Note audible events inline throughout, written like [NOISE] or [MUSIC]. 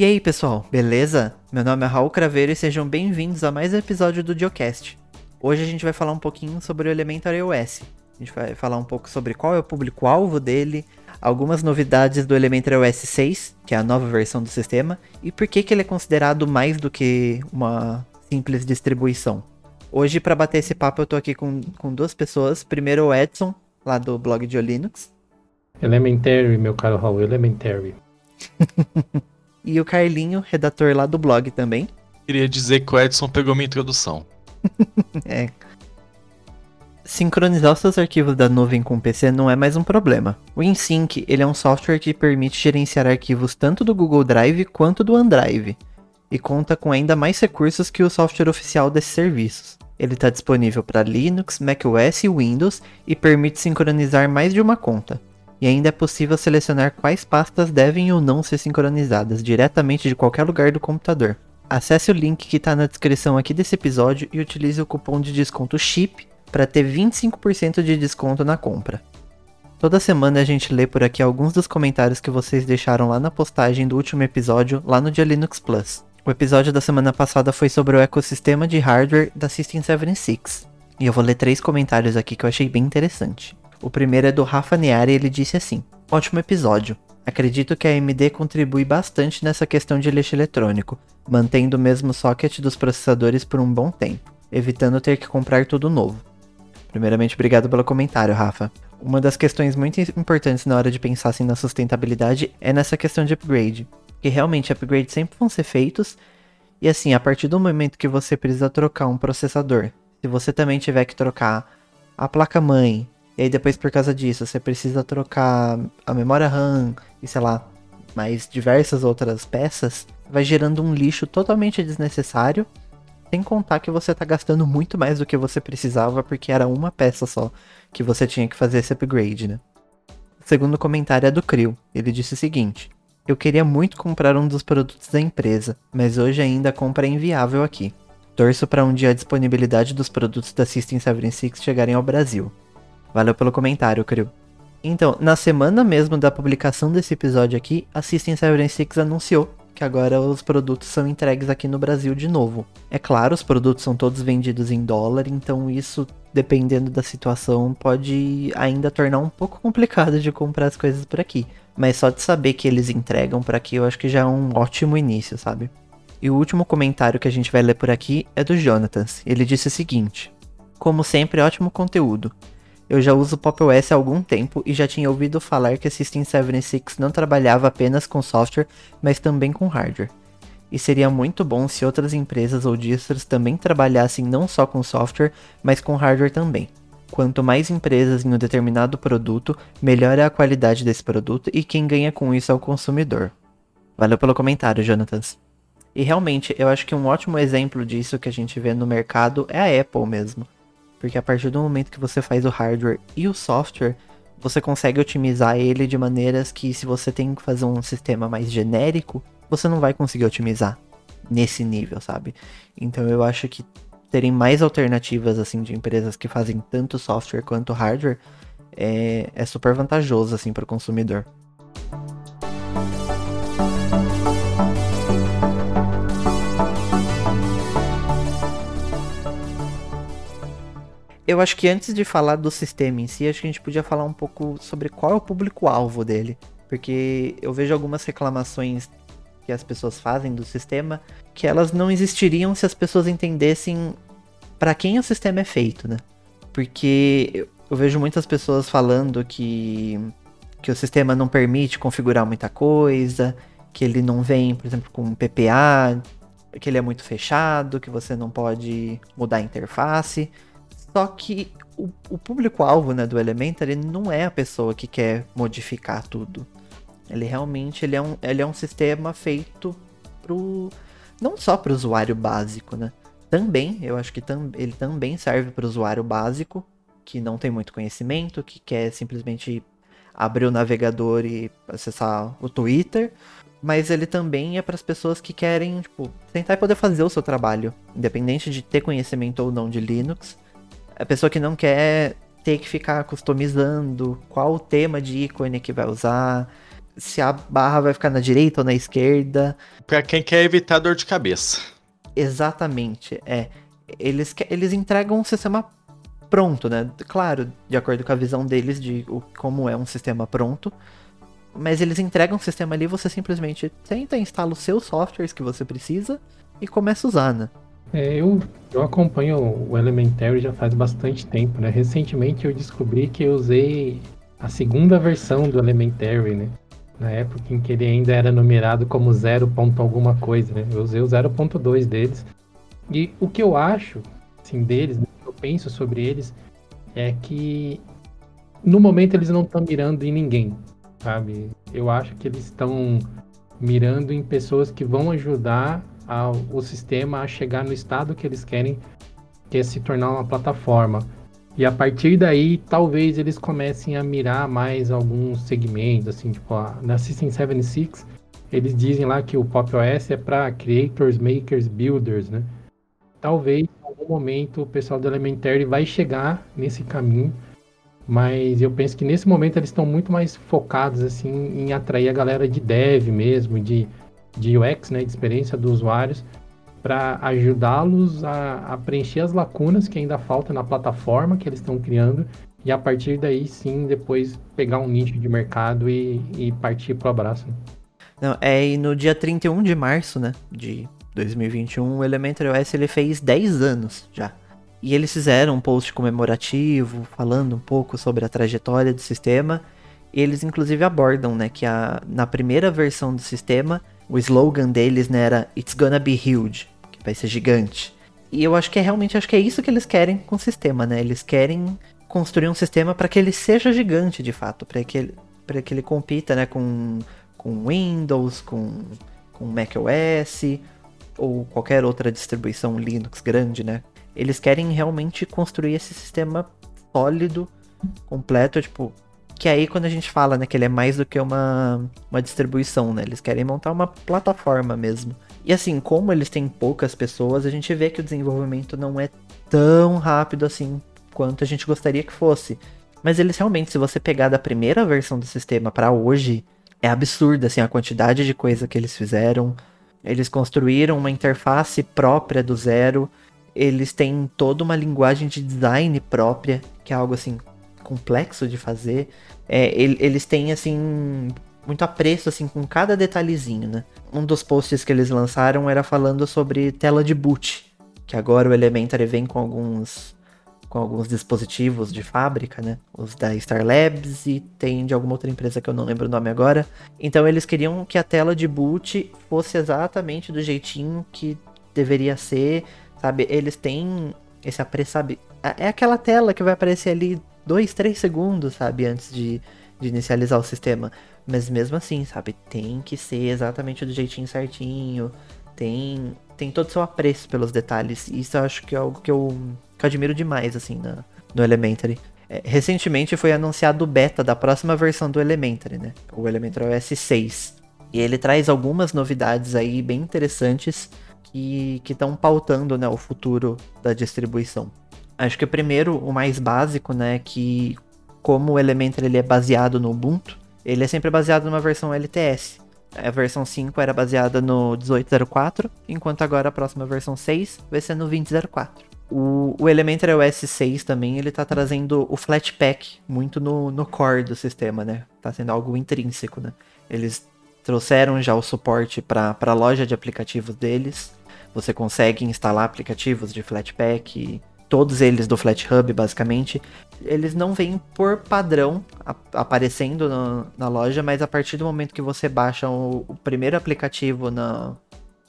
E aí, pessoal, beleza? Meu nome é Raul Craveiro e sejam bem-vindos a mais um episódio do Diocast. Hoje a gente vai falar um pouquinho sobre o Elementary OS. A gente vai falar um pouco sobre qual é o público-alvo dele, algumas novidades do Elementary OS 6, que é a nova versão do sistema, e por que, que ele é considerado mais do que uma simples distribuição. Hoje, para bater esse papo, eu tô aqui com, com duas pessoas. Primeiro o Edson, lá do blog de Linux. Elementary, meu caro Raul, Elementary. [LAUGHS] e o Carlinho, redator lá do blog também. Queria dizer que o Edson pegou minha introdução. [LAUGHS] é. Sincronizar os seus arquivos da nuvem com o PC não é mais um problema. O InSync ele é um software que permite gerenciar arquivos tanto do Google Drive quanto do OneDrive, e conta com ainda mais recursos que o software oficial desses serviços. Ele está disponível para Linux, macOS e Windows e permite sincronizar mais de uma conta. E ainda é possível selecionar quais pastas devem ou não ser sincronizadas diretamente de qualquer lugar do computador. Acesse o link que está na descrição aqui desse episódio e utilize o cupom de desconto CHIP para ter 25% de desconto na compra. Toda semana a gente lê por aqui alguns dos comentários que vocês deixaram lá na postagem do último episódio lá no Dia Linux Plus. O episódio da semana passada foi sobre o ecossistema de hardware da System76. E eu vou ler três comentários aqui que eu achei bem interessante. O primeiro é do Rafa Neari e ele disse assim: Ótimo episódio. Acredito que a AMD contribui bastante nessa questão de lixo eletrônico, mantendo o mesmo socket dos processadores por um bom tempo, evitando ter que comprar tudo novo. Primeiramente, obrigado pelo comentário, Rafa. Uma das questões muito importantes na hora de pensar assim, na sustentabilidade é nessa questão de upgrade. Que realmente upgrades sempre vão ser feitos. E assim, a partir do momento que você precisa trocar um processador, se você também tiver que trocar a placa-mãe, e aí depois por causa disso você precisa trocar a memória RAM e sei lá, mais diversas outras peças, vai gerando um lixo totalmente desnecessário, sem contar que você está gastando muito mais do que você precisava porque era uma peça só que você tinha que fazer esse upgrade, né? O segundo comentário é do Crio. Ele disse o seguinte: Eu queria muito comprar um dos produtos da empresa, mas hoje ainda a compra é inviável aqui. Torço para um dia a disponibilidade dos produtos da System 76 chegarem ao Brasil. Valeu pelo comentário, Crio. Então, na semana mesmo da publicação desse episódio aqui, a System 76 anunciou que agora os produtos são entregues aqui no Brasil de novo. É claro, os produtos são todos vendidos em dólar, então isso, dependendo da situação, pode ainda tornar um pouco complicado de comprar as coisas por aqui. Mas só de saber que eles entregam por aqui, eu acho que já é um ótimo início, sabe? E o último comentário que a gente vai ler por aqui é do Jonatas. Ele disse o seguinte: Como sempre, ótimo conteúdo. Eu já uso Pop OS há algum tempo e já tinha ouvido falar que a System 76 não trabalhava apenas com software, mas também com hardware. E seria muito bom se outras empresas ou distros também trabalhassem não só com software, mas com hardware também. Quanto mais empresas em um determinado produto, melhor é a qualidade desse produto e quem ganha com isso é o consumidor. Valeu pelo comentário, Jonatas. E realmente, eu acho que um ótimo exemplo disso que a gente vê no mercado é a Apple mesmo. Porque a partir do momento que você faz o hardware e o software, você consegue otimizar ele de maneiras que se você tem que fazer um sistema mais genérico, você não vai conseguir otimizar nesse nível, sabe? Então eu acho que terem mais alternativas assim de empresas que fazem tanto software quanto hardware é, é super vantajoso assim para o consumidor. Eu acho que antes de falar do sistema em si, acho que a gente podia falar um pouco sobre qual é o público-alvo dele. Porque eu vejo algumas reclamações que as pessoas fazem do sistema que elas não existiriam se as pessoas entendessem para quem o sistema é feito, né? Porque eu vejo muitas pessoas falando que, que o sistema não permite configurar muita coisa, que ele não vem, por exemplo, com PPA, que ele é muito fechado, que você não pode mudar a interface. Só que o, o público-alvo né, do Elementary não é a pessoa que quer modificar tudo. Ele realmente ele é, um, ele é um sistema feito pro. Não só para o usuário básico, né? Também, eu acho que tam, ele também serve para o usuário básico, que não tem muito conhecimento, que quer simplesmente abrir o navegador e acessar o Twitter. Mas ele também é para as pessoas que querem, tipo, tentar poder fazer o seu trabalho, independente de ter conhecimento ou não de Linux a pessoa que não quer ter que ficar customizando qual o tema de ícone que vai usar, se a barra vai ficar na direita ou na esquerda. Pra quem quer evitar dor de cabeça. Exatamente, é. Eles, eles entregam um sistema pronto, né? Claro, de acordo com a visão deles de como é um sistema pronto. Mas eles entregam um sistema ali, você simplesmente tenta, instala os seus softwares que você precisa e começa a usar, né? É, eu, eu acompanho o Elementary já faz bastante tempo, né? Recentemente eu descobri que eu usei a segunda versão do Elementary, né? Na época em que ele ainda era numerado como 0. ponto alguma coisa, né? Eu usei o 0.2 deles. E o que eu acho, assim, deles, né, eu penso sobre eles, é que no momento eles não estão mirando em ninguém, sabe? Eu acho que eles estão mirando em pessoas que vão ajudar ao, o sistema a chegar no estado que eles querem, que é se tornar uma plataforma. E a partir daí, talvez eles comecem a mirar mais alguns segmentos, assim, tipo, a, na System 76, eles dizem lá que o Pop OS é para creators, makers, builders, né? Talvez em algum momento o pessoal do Elementary vai chegar nesse caminho, mas eu penso que nesse momento eles estão muito mais focados assim em atrair a galera de dev mesmo, de, de UX, né, de experiência dos usuários, para ajudá-los a, a preencher as lacunas que ainda faltam na plataforma que eles estão criando e a partir daí sim depois pegar um nicho de mercado e, e partir pro abraço. né? Não, é e no dia 31 de março, né, de 2021, o Elementary OS ele fez 10 anos já. E eles fizeram um post comemorativo, falando um pouco sobre a trajetória do sistema. E eles inclusive abordam, né, que a, na primeira versão do sistema, o slogan deles né, era It's gonna be huge, que vai ser gigante. E eu acho que é realmente acho que é isso que eles querem com o sistema, né? Eles querem construir um sistema para que ele seja gigante de fato, para que ele, para que ele compita, né, com com Windows, com com macOS ou qualquer outra distribuição Linux grande, né? Eles querem realmente construir esse sistema sólido, completo, tipo, que aí quando a gente fala, né, que ele é mais do que uma, uma distribuição, né? Eles querem montar uma plataforma mesmo. E assim, como eles têm poucas pessoas, a gente vê que o desenvolvimento não é tão rápido assim quanto a gente gostaria que fosse. Mas eles realmente, se você pegar da primeira versão do sistema para hoje, é absurda assim a quantidade de coisa que eles fizeram. Eles construíram uma interface própria do zero. Eles têm toda uma linguagem de design própria, que é algo assim complexo de fazer. É, el- eles têm assim muito apreço assim com cada detalhezinho, né? Um dos posts que eles lançaram era falando sobre tela de boot, que agora o Elementary vem com alguns com alguns dispositivos de fábrica, né? Os da Star Labs e tem de alguma outra empresa que eu não lembro o nome agora. Então eles queriam que a tela de boot fosse exatamente do jeitinho que deveria ser, sabe? Eles têm esse apreço, sabe? É aquela tela que vai aparecer ali dois, três segundos, sabe? Antes de, de inicializar o sistema. Mas mesmo assim, sabe? Tem que ser exatamente do jeitinho certinho. Tem, tem todo o seu apreço pelos detalhes. Isso eu acho que é algo que eu, que eu admiro demais, assim, na, no Elementary. É, recentemente foi anunciado o beta da próxima versão do Elementary, né? O Elementary OS 6. E ele traz algumas novidades aí bem interessantes que estão pautando né, o futuro da distribuição. Acho que o primeiro, o mais básico, né, que como o Elementary ele é baseado no Ubuntu, ele é sempre baseado numa versão LTS. A versão 5 era baseada no 1804, enquanto agora a próxima versão 6 vai ser no 2004. O, o Elementary OS 6 também, ele tá trazendo o Flatpak muito no, no core do sistema, né? Tá sendo algo intrínseco, né? Eles trouxeram já o suporte para a loja de aplicativos deles. Você consegue instalar aplicativos de Flatpak, todos eles do FlatHub, basicamente. Eles não vêm por padrão aparecendo no- na loja, mas a partir do momento que você baixa o, o primeiro aplicativo na-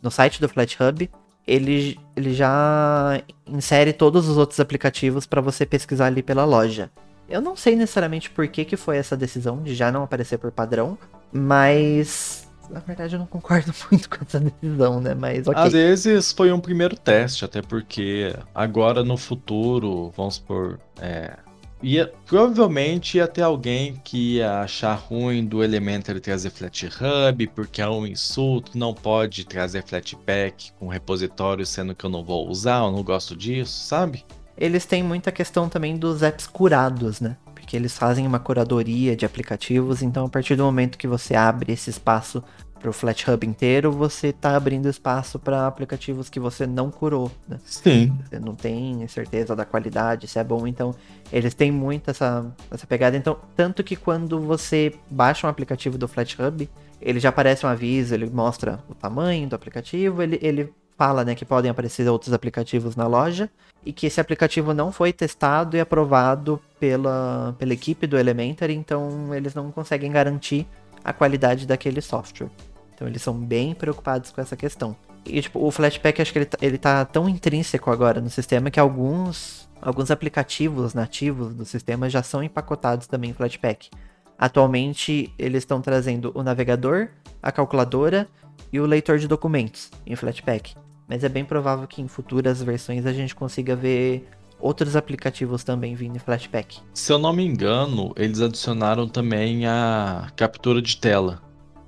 no site do FlatHub, ele, ele já insere todos os outros aplicativos para você pesquisar ali pela loja. Eu não sei necessariamente por que, que foi essa decisão de já não aparecer por padrão, mas na verdade eu não concordo [LAUGHS] muito com essa decisão, né? Mas ok. Às vezes foi um primeiro teste, até porque agora no futuro, vamos supor, é, ia, provavelmente ia ter alguém que ia achar ruim do Elementary trazer FlatHub, porque é um insulto, não pode trazer Flatpak com repositório, sendo que eu não vou usar, eu não gosto disso, sabe? Eles têm muita questão também dos apps curados, né? Porque eles fazem uma curadoria de aplicativos, então a partir do momento que você abre esse espaço para o Flat Hub inteiro, você está abrindo espaço para aplicativos que você não curou. Né? Sim. Você não tem certeza da qualidade, se é bom. Então, eles têm muito essa, essa pegada. Então, tanto que quando você baixa um aplicativo do Flat Hub, ele já aparece um aviso, ele mostra o tamanho do aplicativo, ele, ele fala né, que podem aparecer outros aplicativos na loja e que esse aplicativo não foi testado e aprovado pela, pela equipe do Elementary, então eles não conseguem garantir a qualidade daquele software. Então eles são bem preocupados com essa questão. E tipo, o Flatpak acho que ele, tá, ele tá tão intrínseco agora no sistema que alguns, alguns aplicativos nativos do sistema já são empacotados também em Flatpak. Atualmente eles estão trazendo o navegador, a calculadora e o leitor de documentos em Flatpak. Mas é bem provável que em futuras versões a gente consiga ver outros aplicativos também vindo em Flatpak. Se eu não me engano, eles adicionaram também a captura de tela.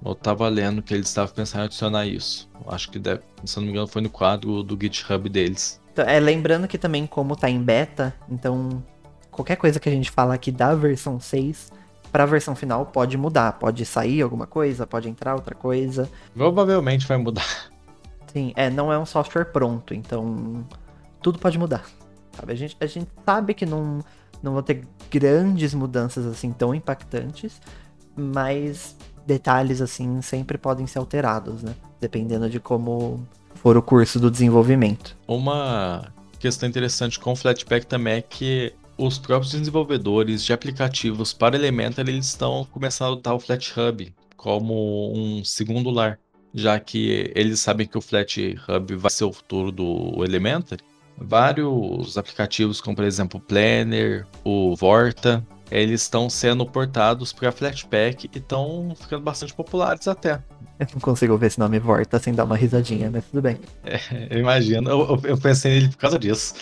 Eu tava lendo que eles estavam pensando em adicionar isso. Acho que, deve, se eu não me engano, foi no quadro do GitHub deles. Então, é, lembrando que também, como tá em beta, então qualquer coisa que a gente falar aqui da versão 6 para a versão final pode mudar. Pode sair alguma coisa, pode entrar outra coisa. Provavelmente vai mudar. Sim, é, não é um software pronto, então tudo pode mudar. Sabe? A, gente, a gente sabe que não, não vão ter grandes mudanças assim tão impactantes, mas detalhes assim sempre podem ser alterados, né? Dependendo de como for o curso do desenvolvimento. Uma questão interessante com o Flatpak também é que os próprios desenvolvedores de aplicativos para Elementor eles estão começando a adotar o FlatHub como um segundo lar, já que eles sabem que o FlatHub vai ser o futuro do Elementor. Vários aplicativos, como por exemplo o Planner, o Vorta, eles estão sendo portados para Flatpak e estão ficando bastante populares até. Eu não consigo ver esse nome Vorta sem dar uma risadinha, mas tudo bem. [LAUGHS] É, eu imagino, eu, eu pensei nele por causa disso.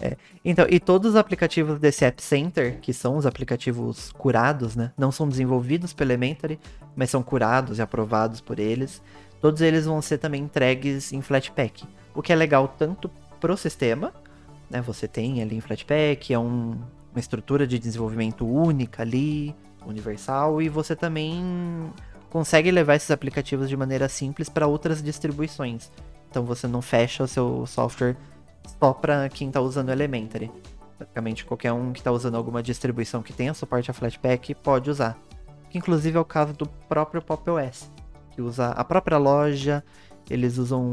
É. Então, e todos os aplicativos desse App Center, que são os aplicativos curados, né? Não são desenvolvidos pelo Elementary, mas são curados e aprovados por eles. Todos eles vão ser também entregues em Flatpak. O que é legal tanto pro sistema, né? Você tem ali em Flatpak, é um, uma estrutura de desenvolvimento única ali, universal, e você também consegue levar esses aplicativos de maneira simples para outras distribuições. Então você não fecha o seu software só para quem está usando Elementary. Praticamente qualquer um que está usando alguma distribuição que tenha suporte a Flatpak pode usar. Que inclusive é o caso do próprio Pop OS, que usa a própria loja, eles usam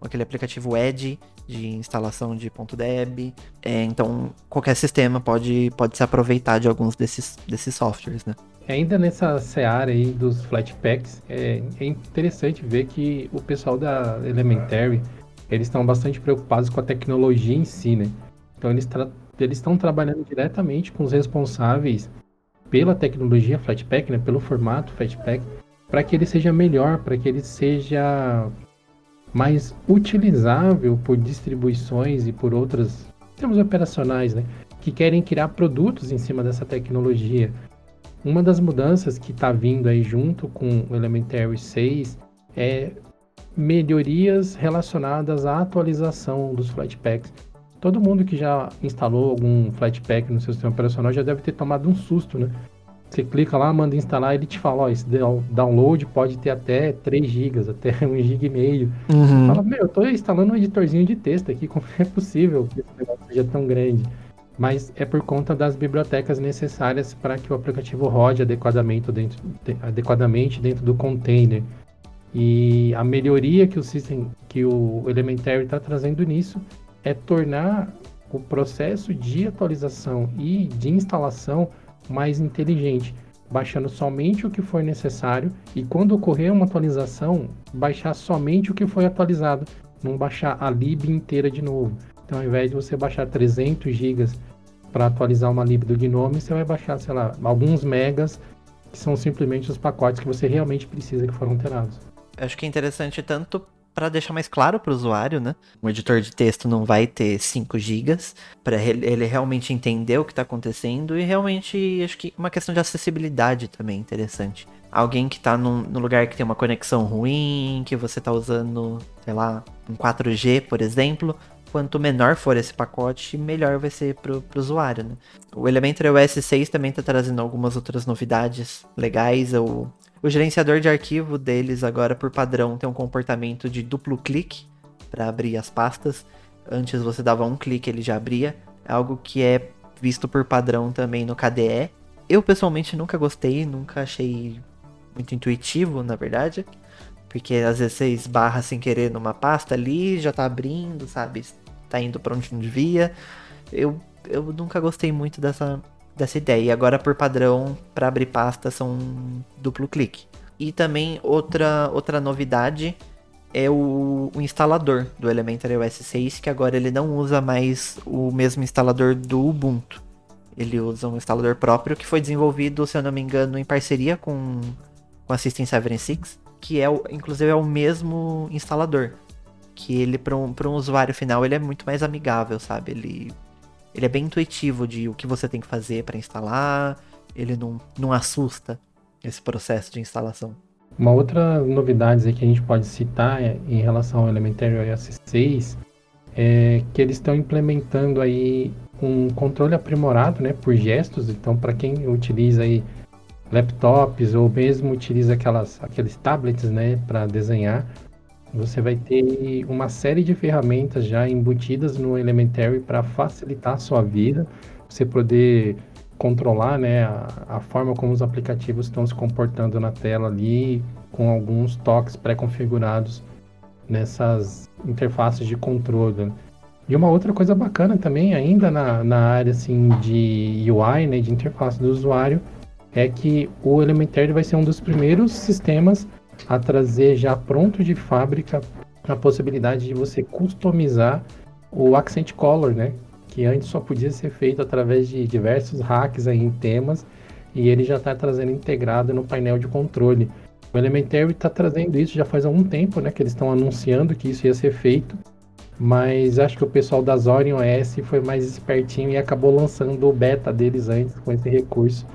aquele aplicativo Edge de instalação de .deb. É, então, qualquer sistema pode, pode se aproveitar de alguns desses, desses softwares, né? Ainda nessa seara aí dos Flatpaks, é, é interessante ver que o pessoal da Elementary, eles estão bastante preocupados com a tecnologia em si, né? Então, eles estão trabalhando diretamente com os responsáveis pela tecnologia Flatpak, né, pelo formato Flatpak, para que ele seja melhor, para que ele seja mais utilizável por distribuições e por outras termos operacionais, né, que querem criar produtos em cima dessa tecnologia. Uma das mudanças que está vindo aí junto com o Elementary 6 é melhorias relacionadas à atualização dos Flatpaks. Todo mundo que já instalou algum Flatpak no seu sistema operacional já deve ter tomado um susto, né? Você clica lá, manda instalar, ele te fala, ó, esse download pode ter até 3 GB, até 1 GB e meio. Uhum. Fala, meu, eu tô instalando um editorzinho de texto aqui, como é possível que esse negócio seja tão grande? Mas é por conta das bibliotecas necessárias para que o aplicativo rode adequadamente dentro, adequadamente dentro do container. E a melhoria que o system, que o Elementary está trazendo nisso é tornar o processo de atualização e de instalação mais inteligente, baixando somente o que for necessário e quando ocorrer uma atualização, baixar somente o que foi atualizado, não baixar a lib inteira de novo. Então, ao invés de você baixar 300 GB para atualizar uma lib do Gnome, você vai baixar, sei lá, alguns megas, que são simplesmente os pacotes que você realmente precisa que foram alterados. Acho que é interessante tanto para deixar mais claro para o usuário, né? Um editor de texto não vai ter 5 GB para ele realmente entender o que está acontecendo e realmente acho que uma questão de acessibilidade também é interessante. Alguém que está num, num, lugar que tem uma conexão ruim, que você está usando, sei lá, um 4G, por exemplo, quanto menor for esse pacote, melhor vai ser para o usuário. Né? O Elementary OS 6 também está trazendo algumas outras novidades legais. O, o gerenciador de arquivo deles agora, por padrão, tem um comportamento de duplo clique para abrir as pastas. Antes você dava um clique, ele já abria. É algo que é visto por padrão também no KDE. Eu pessoalmente nunca gostei, nunca achei muito intuitivo, na verdade. Porque às vezes você esbarra sem querer numa pasta ali, já tá abrindo, sabe? Tá indo pra onde não devia. Eu, eu nunca gostei muito dessa, dessa ideia. E agora, por padrão, para abrir pasta são duplo clique. E também outra, outra novidade é o, o, instalador do Elementary OS 6, que agora ele não usa mais o mesmo instalador do Ubuntu. Ele usa um instalador próprio que foi desenvolvido, se eu não me engano, em parceria com, com a System 76 que é inclusive é o mesmo instalador. Que ele, para um, um usuário final, ele é muito mais amigável, sabe? Ele, ele é bem intuitivo de o que você tem que fazer para instalar, ele não, não assusta esse processo de instalação. Uma outra novidade que a gente pode citar é, em relação ao Elementary OS 6 é que eles estão implementando aí um controle aprimorado, né, por gestos. Então, para quem utiliza aí laptops ou mesmo utiliza aquelas, aqueles tablets né, para desenhar, você vai ter uma série de ferramentas já embutidas no Elementary para facilitar a sua vida, você poder controlar né, a, a, forma como os aplicativos estão se comportando na tela ali, com alguns toques pré-configurados nessas interfaces de controle. E uma outra coisa bacana também, ainda na, na área assim, de UI, né, de interface do usuário, é que o Elementary vai ser um dos primeiros sistemas a trazer já pronto de fábrica a possibilidade de você customizar o Accent Color, né? Que antes só podia ser feito através de diversos hacks aí em temas e ele já está trazendo integrado no painel de controle. O Elementary está trazendo isso já faz algum tempo, né? Que eles estão anunciando que isso ia ser feito, mas acho que o pessoal da Zorion OS foi mais espertinho e acabou lançando o beta deles antes com esse recurso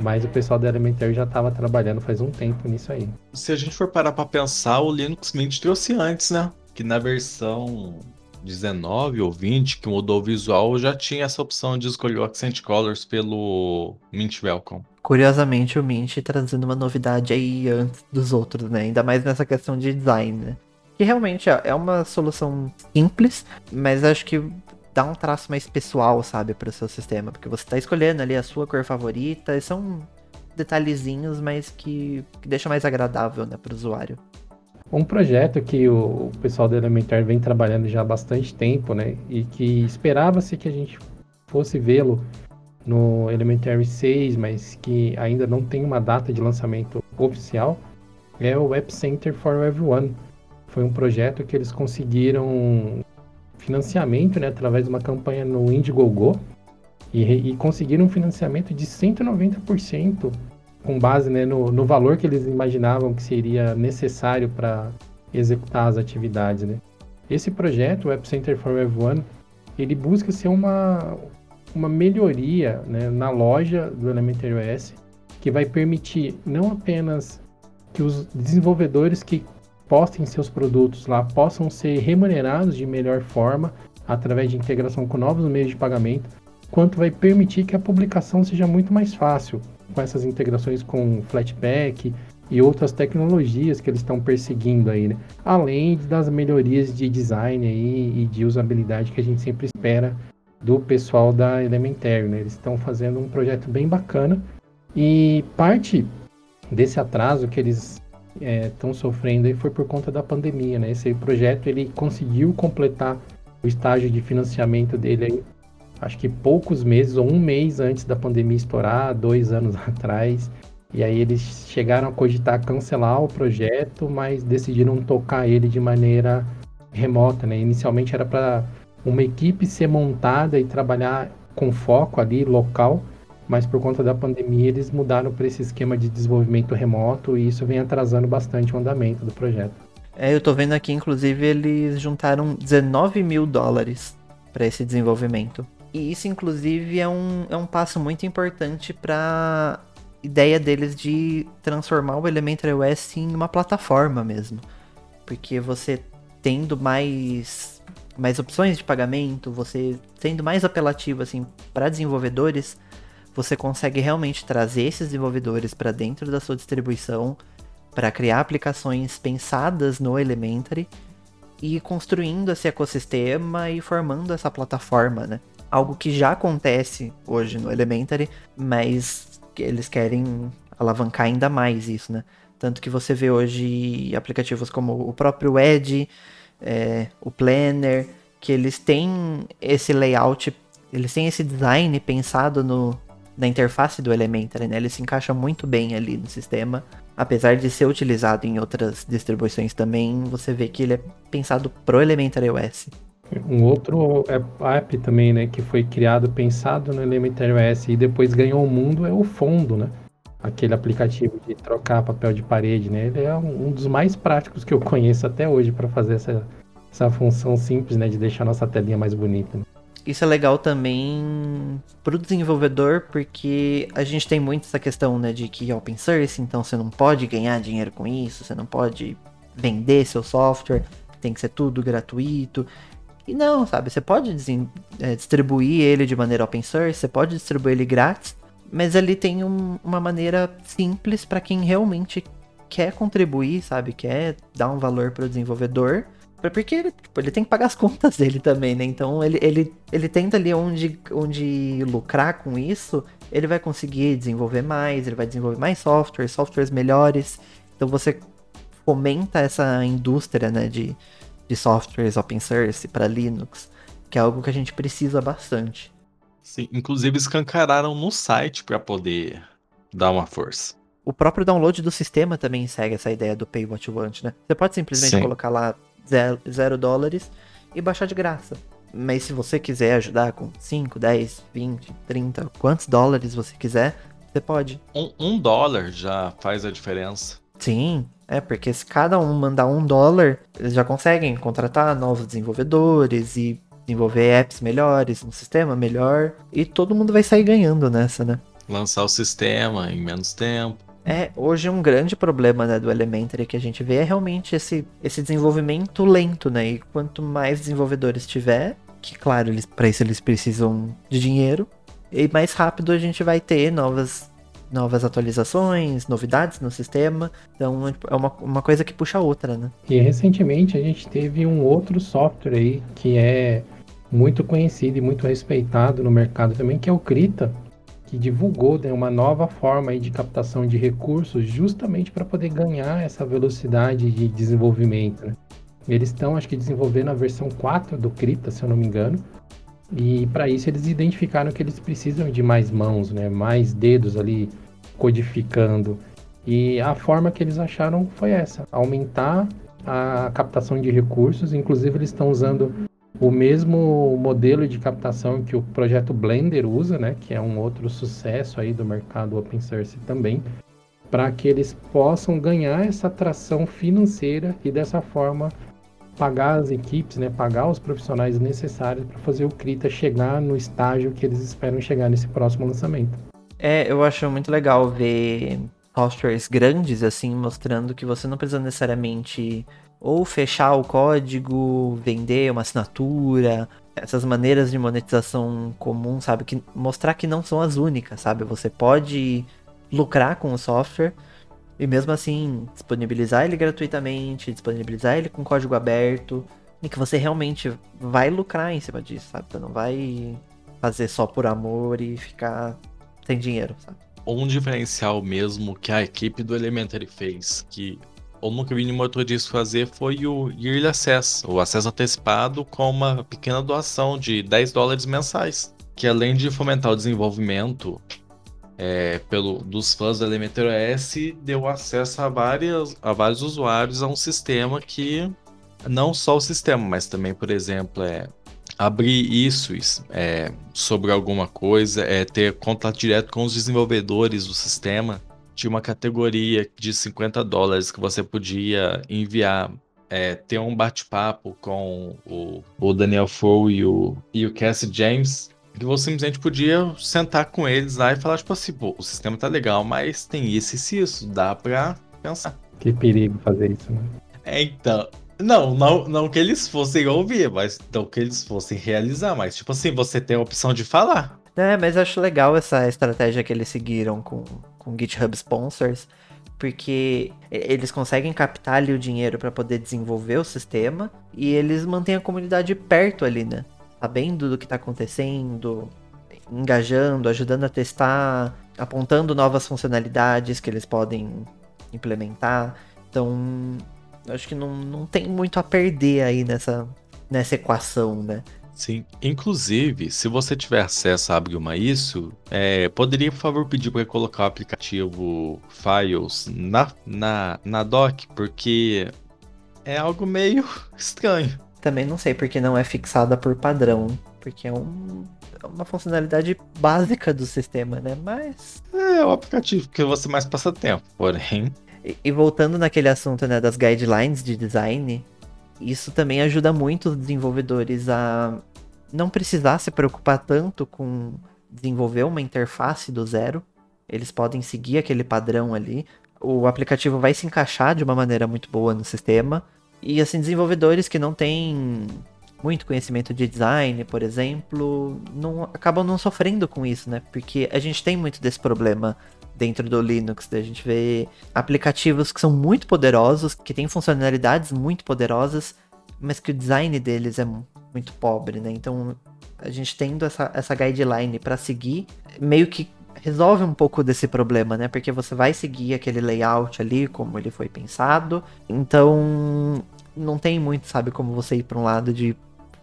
mas o pessoal da Elementary já estava trabalhando faz um tempo nisso aí. Se a gente for parar para pensar, o Linux Mint trouxe antes, né? Que na versão 19 ou 20, que mudou o visual, já tinha essa opção de escolher o Accent Colors pelo Mint Welcome. Curiosamente, o Mint trazendo uma novidade aí antes dos outros, né? Ainda mais nessa questão de design, né? Que realmente é uma solução simples, mas acho que dá um traço mais pessoal, sabe, para o seu sistema, porque você está escolhendo ali a sua cor favorita, e são detalhezinhos, mas que, que deixa mais agradável, né, para o usuário. Um projeto que o pessoal do Elementar vem trabalhando já há bastante tempo, né, e que esperava-se que a gente fosse vê-lo no Elementary 6, mas que ainda não tem uma data de lançamento oficial, é o App Center for Everyone. Foi um projeto que eles conseguiram financiamento, né, através de uma campanha no Indiegogo, e, e conseguiram um financiamento de 190% com base né, no, no valor que eles imaginavam que seria necessário para executar as atividades. Né. Esse projeto, o App Center for Everyone, ele busca ser uma, uma melhoria né, na loja do Elementary OS, que vai permitir não apenas que os desenvolvedores que postem seus produtos lá possam ser remunerados de melhor forma através de integração com novos meios de pagamento, quanto vai permitir que a publicação seja muito mais fácil com essas integrações com Flatpak e outras tecnologias que eles estão perseguindo aí, né? Além das melhorias de design aí e de usabilidade que a gente sempre espera do pessoal da Elementary, né? Eles estão fazendo um projeto bem bacana e parte desse atraso que eles estão é, sofrendo aí foi por conta da pandemia, né? Esse projeto ele conseguiu completar o estágio de financiamento dele aí, acho que poucos meses ou um mês antes da pandemia estourar, dois anos [LAUGHS] atrás. E aí eles chegaram a cogitar cancelar o projeto, mas decidiram tocar ele de maneira remota, né? Inicialmente era para uma equipe ser montada e trabalhar com foco ali local mas por conta da pandemia eles mudaram para esse esquema de desenvolvimento remoto e isso vem atrasando bastante o andamento do projeto. É, eu tô vendo aqui, inclusive, eles juntaram 19 mil dólares para esse desenvolvimento. E isso, inclusive, é um, é um passo muito importante para ideia deles de transformar o Elementary OS em uma plataforma mesmo. Porque você tendo mais mais opções de pagamento, você sendo mais apelativo assim para desenvolvedores, você consegue realmente trazer esses desenvolvedores para dentro da sua distribuição para criar aplicações pensadas no Elementary e construindo esse ecossistema e formando essa plataforma, né? Algo que já acontece hoje no Elementary, mas eles querem alavancar ainda mais isso, né? Tanto que você vê hoje aplicativos como o próprio Edge, é, o Planner, que eles têm esse layout, eles têm esse design pensado no, na interface do Elementary, né? Ele se encaixa muito bem ali no sistema. Apesar de ser utilizado em outras distribuições também, você vê que ele é pensado pro Elementary OS. Um outro app também, né, que foi criado pensado no Elementary OS e depois ganhou o mundo é o Fondo, né? Aquele aplicativo de trocar papel de parede, né? Ele é um dos mais práticos que eu conheço até hoje para fazer essa, essa função simples, né, de deixar nossa telinha mais bonita. Né? Isso é legal também para o desenvolvedor, porque a gente tem muito essa questão né, de que é open source, então você não pode ganhar dinheiro com isso, você não pode vender seu software, tem que ser tudo gratuito. E não, sabe? Você pode é, distribuir ele de maneira open source, você pode distribuir ele grátis, mas ele tem um, uma maneira simples para quem realmente quer contribuir, sabe? Quer dar um valor para o desenvolvedor porque ele, tipo, ele tem que pagar as contas dele também, né? Então ele, ele, ele tenta ali onde, onde lucrar com isso, ele vai conseguir desenvolver mais, ele vai desenvolver mais software, softwares melhores. Então você fomenta essa indústria né, de, de softwares open source para Linux, que é algo que a gente precisa bastante. Sim, inclusive escancararam no site para poder dar uma força. O próprio download do sistema também segue essa ideia do Pay What You Want, né? Você pode simplesmente Sim. colocar lá zero, dólares e baixar de graça. Mas se você quiser ajudar com 5, 10, 20, 30, quantos dólares você quiser, você pode. Um, um dólar já faz a diferença. Sim, é porque se cada um mandar um dólar, eles já conseguem contratar novos desenvolvedores e desenvolver apps melhores, um sistema melhor, e todo mundo vai sair ganhando nessa, né? Lançar o sistema em menos tempo. É, hoje um grande problema né, do Elementary que a gente vê é realmente esse, esse desenvolvimento lento, né? E quanto mais desenvolvedores tiver, que claro, para isso eles precisam de dinheiro, e mais rápido a gente vai ter novas, novas atualizações, novidades no sistema. Então é uma, uma coisa que puxa a outra, né? E recentemente a gente teve um outro software aí que é muito conhecido e muito respeitado no mercado também, que é o Krita que divulgou né, uma nova forma de captação de recursos justamente para poder ganhar essa velocidade de desenvolvimento. Né? Eles estão, acho que, desenvolvendo a versão 4 do Krita, se eu não me engano, e para isso eles identificaram que eles precisam de mais mãos, né, mais dedos ali codificando. E a forma que eles acharam foi essa: aumentar a captação de recursos. Inclusive, eles estão usando o mesmo modelo de captação que o projeto Blender usa, né, que é um outro sucesso aí do mercado open source também, para que eles possam ganhar essa atração financeira e dessa forma pagar as equipes, né, pagar os profissionais necessários para fazer o Krita chegar no estágio que eles esperam chegar nesse próximo lançamento. É, eu acho muito legal ver softwares grandes assim mostrando que você não precisa necessariamente ou fechar o código, vender uma assinatura, essas maneiras de monetização comum, sabe? Que mostrar que não são as únicas, sabe? Você pode lucrar com o software e mesmo assim disponibilizar ele gratuitamente, disponibilizar ele com código aberto e que você realmente vai lucrar em cima disso, sabe? Você não vai fazer só por amor e ficar sem dinheiro, sabe? Um diferencial mesmo que a equipe do Elementary fez, que eu nunca vi nenhum outro disco fazer foi o Yearly Access, o acesso antecipado com uma pequena doação de 10 dólares mensais, que além de fomentar o desenvolvimento é, pelo, dos fãs do Elementor OS, deu acesso a, várias, a vários usuários a um sistema que não só o sistema, mas também, por exemplo, é abrir isso é, sobre alguma coisa, é ter contato direto com os desenvolvedores do sistema tinha uma categoria de 50 dólares que você podia enviar, é, ter um bate-papo com o, o Daniel Fow e o, e o Cassie James, que você simplesmente podia sentar com eles lá e falar, tipo assim, pô, o sistema tá legal, mas tem isso e isso, dá pra pensar. Que perigo fazer isso, né? É, então, Não, não, não que eles fossem ouvir, mas não que eles fossem realizar, mas tipo assim, você tem a opção de falar. É, mas eu acho legal essa estratégia que eles seguiram com, com GitHub Sponsors, porque eles conseguem captar ali o dinheiro para poder desenvolver o sistema e eles mantêm a comunidade perto ali, né? Sabendo do que tá acontecendo, engajando, ajudando a testar, apontando novas funcionalidades que eles podem implementar. Então, acho que não, não tem muito a perder aí nessa, nessa equação, né? Sim, inclusive, se você tiver acesso a Abgma isso, é, poderia, por favor, pedir para colocar o aplicativo Files na, na, na doc, porque é algo meio [LAUGHS] estranho. Também não sei porque não é fixada por padrão, porque é um, é uma funcionalidade básica do sistema, né? Mas. É o aplicativo que você mais passa tempo, porém. E, e voltando naquele assunto né, das guidelines de design, isso também ajuda muito os desenvolvedores a não precisar se preocupar tanto com desenvolver uma interface do zero. Eles podem seguir aquele padrão ali. O aplicativo vai se encaixar de uma maneira muito boa no sistema. E assim, desenvolvedores que não têm muito conhecimento de design, por exemplo, não, acabam não sofrendo com isso, né? Porque a gente tem muito desse problema dentro do Linux. A gente vê aplicativos que são muito poderosos, que têm funcionalidades muito poderosas, mas que o design deles é muito pobre, né? Então, a gente tendo essa, essa guideline para seguir, meio que resolve um pouco desse problema, né? Porque você vai seguir aquele layout ali, como ele foi pensado. Então, não tem muito, sabe, como você ir para um lado de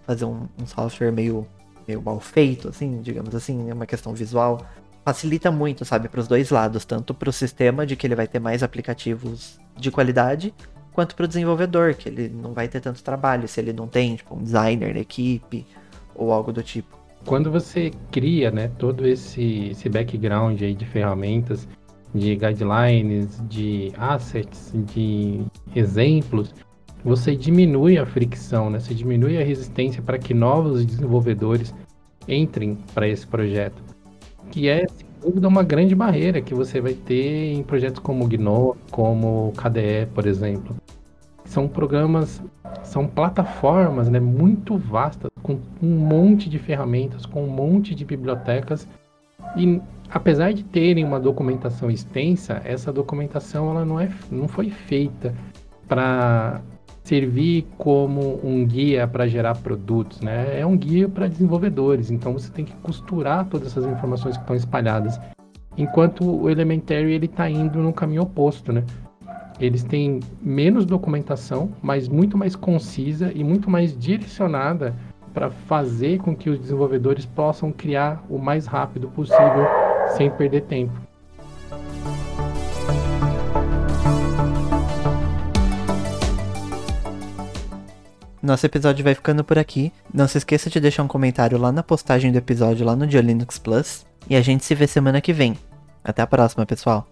fazer um, um, software meio, meio mal feito, assim, digamos assim, é uma questão visual. Facilita muito, sabe, para os dois lados, tanto para o sistema de que ele vai ter mais aplicativos de qualidade, quanto para o desenvolvedor, que ele não vai ter tanto trabalho se ele não tem tipo, um designer na equipe ou algo do tipo. Quando você cria né, todo esse, esse background aí de ferramentas, de guidelines, de assets, de exemplos, você diminui a fricção, né? você diminui a resistência para que novos desenvolvedores entrem para esse projeto, que é sem dúvida uma grande barreira que você vai ter em projetos como o GNOME, como KDE, por exemplo são programas, são plataformas né, muito vastas, com um monte de ferramentas, com um monte de bibliotecas. E apesar de terem uma documentação extensa, essa documentação ela não, é, não foi feita para servir como um guia para gerar produtos, né? É um guia para desenvolvedores, então você tem que costurar todas essas informações que estão espalhadas. Enquanto o Elementary ele está indo no caminho oposto, né? eles têm menos documentação, mas muito mais concisa e muito mais direcionada para fazer com que os desenvolvedores possam criar o mais rápido possível sem perder tempo. Nosso episódio vai ficando por aqui. Não se esqueça de deixar um comentário lá na postagem do episódio lá no Dia Linux Plus. E a gente se vê semana que vem. Até a próxima, pessoal.